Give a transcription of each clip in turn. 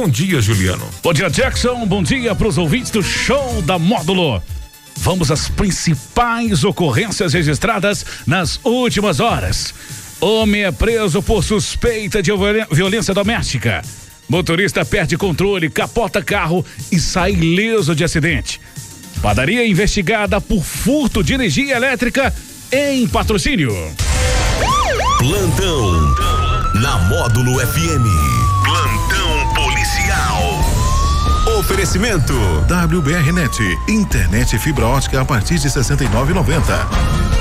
Bom dia, Juliano. Bom dia, Jackson. Bom dia para os ouvintes do show da Módulo. Vamos às principais ocorrências registradas nas últimas horas. Homem é preso por suspeita de violência doméstica. Motorista perde controle, capota carro e sai ileso de acidente. Padaria investigada por furto de energia elétrica em patrocínio. Plantão na Módulo FM. Oferecimento WBRnet, internet fibra ótica a partir de 69,90.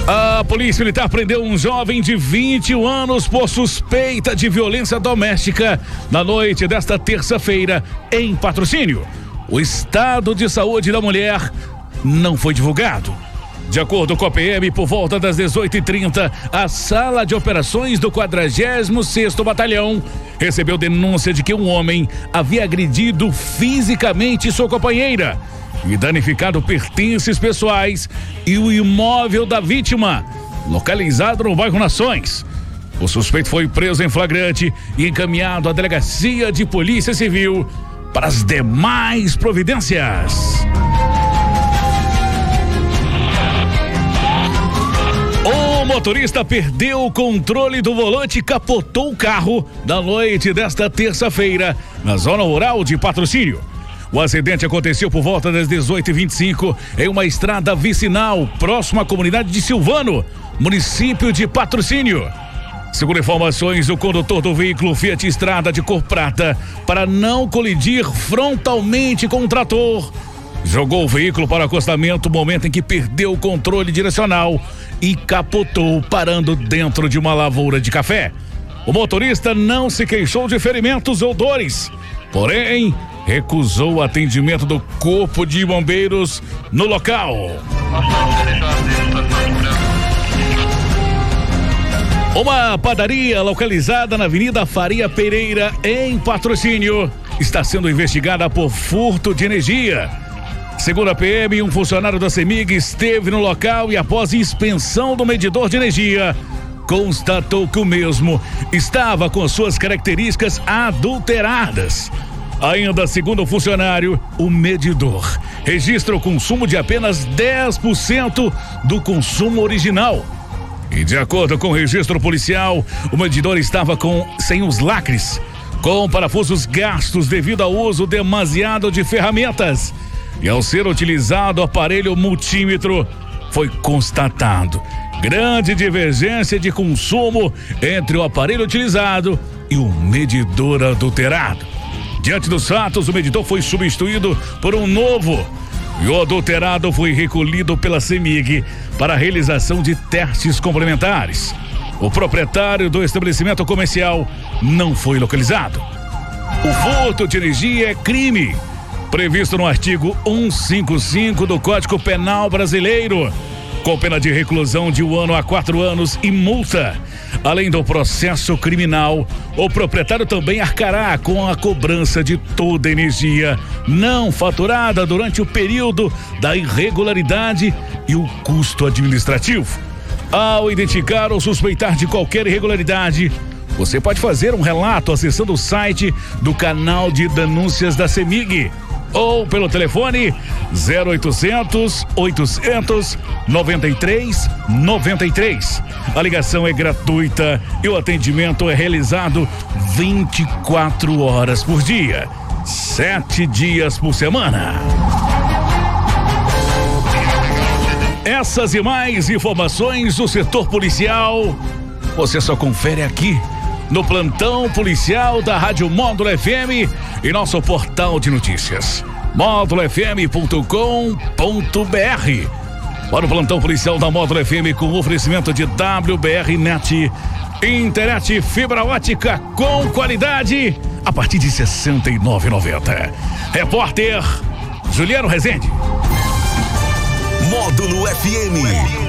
A Polícia Militar prendeu um jovem de 21 anos por suspeita de violência doméstica na noite desta terça-feira em patrocínio. O estado de saúde da mulher não foi divulgado. De acordo com a PM, por volta das 18h30, a sala de operações do 46 Batalhão recebeu denúncia de que um homem havia agredido fisicamente sua companheira e danificado pertences pessoais e o imóvel da vítima, localizado no bairro Nações. O suspeito foi preso em flagrante e encaminhado à delegacia de Polícia Civil para as demais providências. Motorista perdeu o controle do volante e capotou o carro na noite desta terça-feira, na zona rural de patrocínio. O acidente aconteceu por volta das 18h25 em uma estrada vicinal próxima à comunidade de Silvano, município de patrocínio. Segundo informações, o condutor do veículo Fiat Estrada de cor prata, para não colidir frontalmente com o trator, jogou o veículo para o acostamento, momento em que perdeu o controle direcional e capotou, parando dentro de uma lavoura de café. O motorista não se queixou de ferimentos ou dores, porém recusou o atendimento do corpo de bombeiros no local. Uma padaria localizada na Avenida Faria Pereira, em patrocínio, está sendo investigada por furto de energia. Segundo a PM, um funcionário da CEMIG esteve no local e, após inspeção do medidor de energia, constatou que o mesmo estava com suas características adulteradas. Ainda segundo o funcionário, o medidor registra o consumo de apenas 10% do consumo original. E de acordo com o registro policial, o medidor estava com sem os lacres, com parafusos gastos devido ao uso demasiado de ferramentas e ao ser utilizado o aparelho multímetro, foi constatado grande divergência de consumo entre o aparelho utilizado e o medidor adulterado. Diante dos fatos, o medidor foi substituído por um novo e o adulterado foi recolhido pela CEMIG para a realização de testes complementares. O proprietário do estabelecimento comercial não foi localizado. O furto de energia é crime previsto no artigo 155 do Código Penal Brasileiro, com pena de reclusão de um ano a quatro anos e multa. Além do processo criminal, o proprietário também arcará com a cobrança de toda energia não faturada durante o período da irregularidade e o custo administrativo. Ao identificar ou suspeitar de qualquer irregularidade, você pode fazer um relato acessando o site do canal de denúncias da CEMIG ou pelo telefone 0800 800 93 93. A ligação é gratuita e o atendimento é realizado 24 horas por dia, sete dias por semana. Essas e mais informações do setor policial você só confere aqui no plantão policial da Rádio Módulo FM e nosso portal de notícias módulofm.com.br. Para o plantão policial da Módulo FM com oferecimento de WBR Net, internet fibra ótica com qualidade a partir de R$ 69,90. Repórter Juliano Rezende. Módulo FM.